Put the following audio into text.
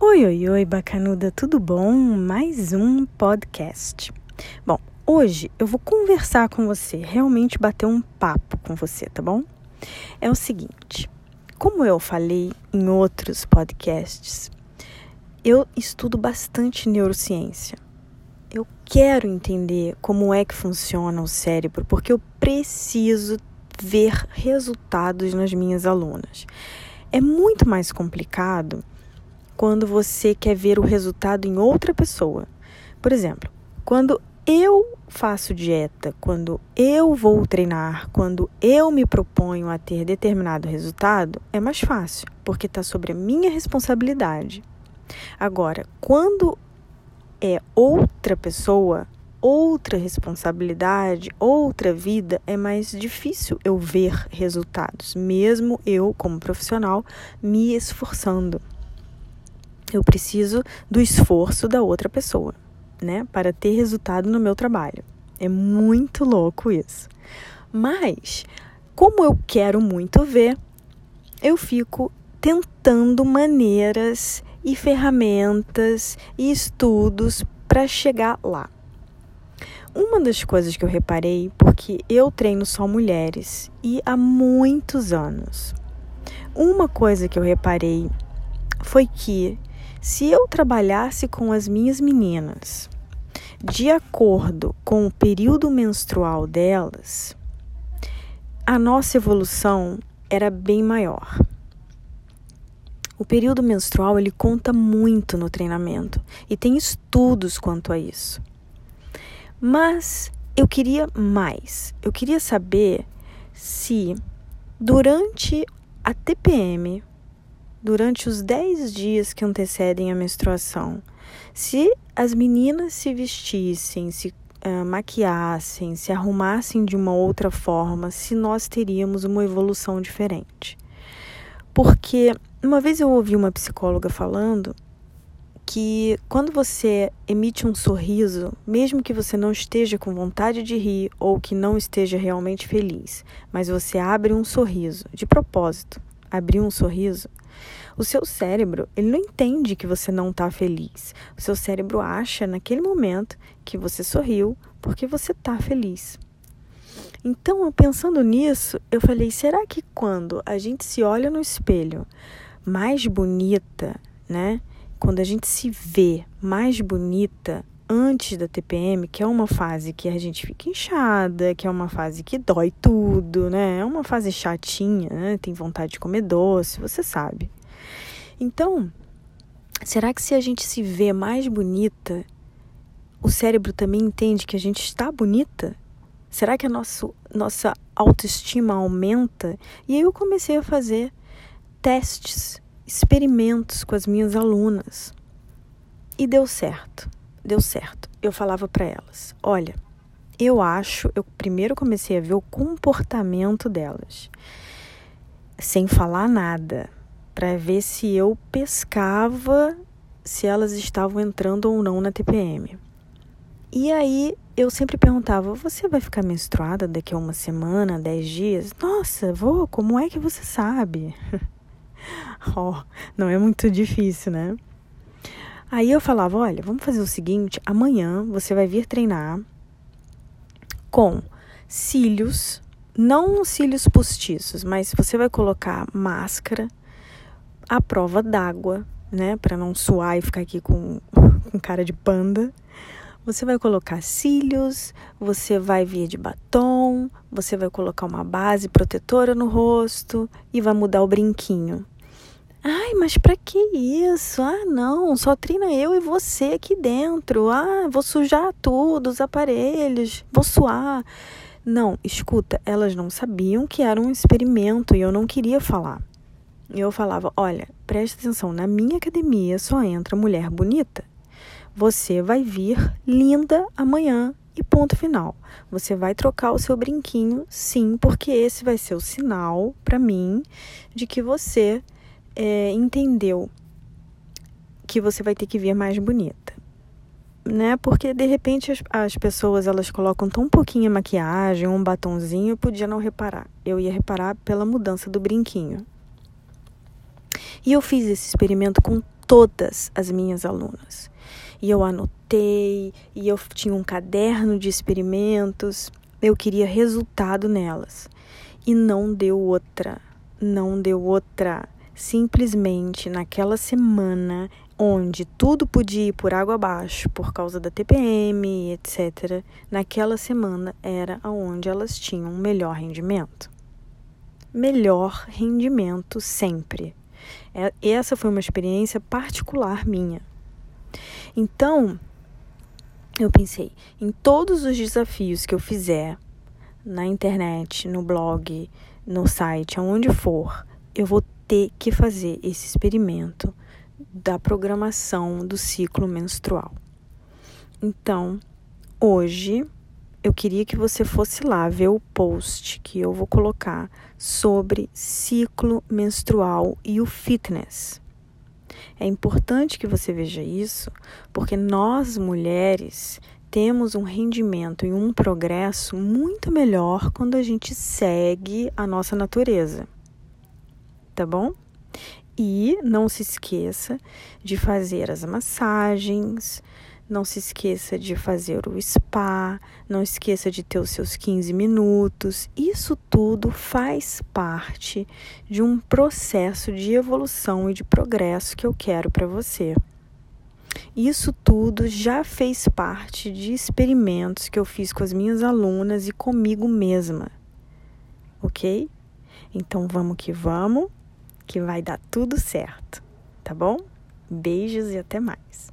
Oi, oi, oi, bacanuda, tudo bom? Mais um podcast. Bom, hoje eu vou conversar com você, realmente bater um papo com você, tá bom? É o seguinte, como eu falei em outros podcasts, eu estudo bastante neurociência. Eu quero entender como é que funciona o cérebro, porque eu preciso ver resultados nas minhas alunas. É muito mais complicado quando você quer ver o resultado em outra pessoa. Por exemplo, quando eu faço dieta, quando eu vou treinar, quando eu me proponho a ter determinado resultado, é mais fácil, porque está sobre a minha responsabilidade. Agora, quando é outra pessoa, outra responsabilidade, outra vida, é mais difícil eu ver resultados, mesmo eu, como profissional, me esforçando eu preciso do esforço da outra pessoa, né, para ter resultado no meu trabalho. É muito louco isso. Mas, como eu quero muito ver, eu fico tentando maneiras e ferramentas e estudos para chegar lá. Uma das coisas que eu reparei, porque eu treino só mulheres e há muitos anos, uma coisa que eu reparei foi que se eu trabalhasse com as minhas meninas de acordo com o período menstrual delas, a nossa evolução era bem maior. O período menstrual ele conta muito no treinamento e tem estudos quanto a isso. Mas eu queria mais. Eu queria saber se durante a TPM durante os 10 dias que antecedem a menstruação. Se as meninas se vestissem, se uh, maquiassem, se arrumassem de uma outra forma, se nós teríamos uma evolução diferente. Porque uma vez eu ouvi uma psicóloga falando que quando você emite um sorriso, mesmo que você não esteja com vontade de rir ou que não esteja realmente feliz, mas você abre um sorriso de propósito, abrir um sorriso, o seu cérebro, ele não entende que você não está feliz. O seu cérebro acha naquele momento que você sorriu porque você está feliz. Então, pensando nisso, eu falei: será que quando a gente se olha no espelho mais bonita, né? Quando a gente se vê mais bonita antes da TPM, que é uma fase que a gente fica inchada, que é uma fase que dói tudo, né? É uma fase chatinha, né? Tem vontade de comer doce, você sabe. Então, será que se a gente se vê mais bonita, o cérebro também entende que a gente está bonita? Será que a nosso, nossa autoestima aumenta? E aí eu comecei a fazer testes, experimentos com as minhas alunas. E deu certo, deu certo. Eu falava para elas: olha, eu acho, eu primeiro comecei a ver o comportamento delas, sem falar nada para ver se eu pescava se elas estavam entrando ou não na TPM. E aí eu sempre perguntava: Você vai ficar menstruada daqui a uma semana, dez dias? Nossa, vou, como é que você sabe? oh, não é muito difícil, né? Aí eu falava: Olha, vamos fazer o seguinte: amanhã você vai vir treinar com cílios, não cílios postiços, mas você vai colocar máscara a prova d'água, né, para não suar e ficar aqui com, com cara de panda. Você vai colocar cílios, você vai vir de batom, você vai colocar uma base protetora no rosto e vai mudar o brinquinho. Ai, mas para que isso? Ah, não, só treina eu e você aqui dentro. Ah, vou sujar tudo, os aparelhos, vou suar. Não, escuta, elas não sabiam que era um experimento e eu não queria falar. Eu falava: olha, preste atenção, na minha academia só entra mulher bonita. Você vai vir linda amanhã e ponto final. Você vai trocar o seu brinquinho, sim, porque esse vai ser o sinal para mim de que você é, entendeu que você vai ter que vir mais bonita. Né? Porque de repente as, as pessoas elas colocam tão pouquinha maquiagem, um batonzinho, eu podia não reparar. Eu ia reparar pela mudança do brinquinho. E eu fiz esse experimento com todas as minhas alunas. E eu anotei, e eu tinha um caderno de experimentos, eu queria resultado nelas. E não deu outra, não deu outra. Simplesmente naquela semana onde tudo podia ir por água abaixo por causa da TPM, etc., naquela semana era onde elas tinham melhor rendimento. Melhor rendimento sempre. É, essa foi uma experiência particular minha. Então, eu pensei, em todos os desafios que eu fizer na internet, no blog, no site, aonde for, eu vou ter que fazer esse experimento da programação do ciclo menstrual. Então, hoje eu queria que você fosse lá ver o post que eu vou colocar sobre ciclo menstrual e o fitness. É importante que você veja isso, porque nós mulheres temos um rendimento e um progresso muito melhor quando a gente segue a nossa natureza. Tá bom? E não se esqueça de fazer as massagens, não se esqueça de fazer o spa, não esqueça de ter os seus 15 minutos. Isso tudo faz parte de um processo de evolução e de progresso que eu quero para você. Isso tudo já fez parte de experimentos que eu fiz com as minhas alunas e comigo mesma. Ok? Então vamos que vamos que vai dar tudo certo, tá bom? Beijos e até mais.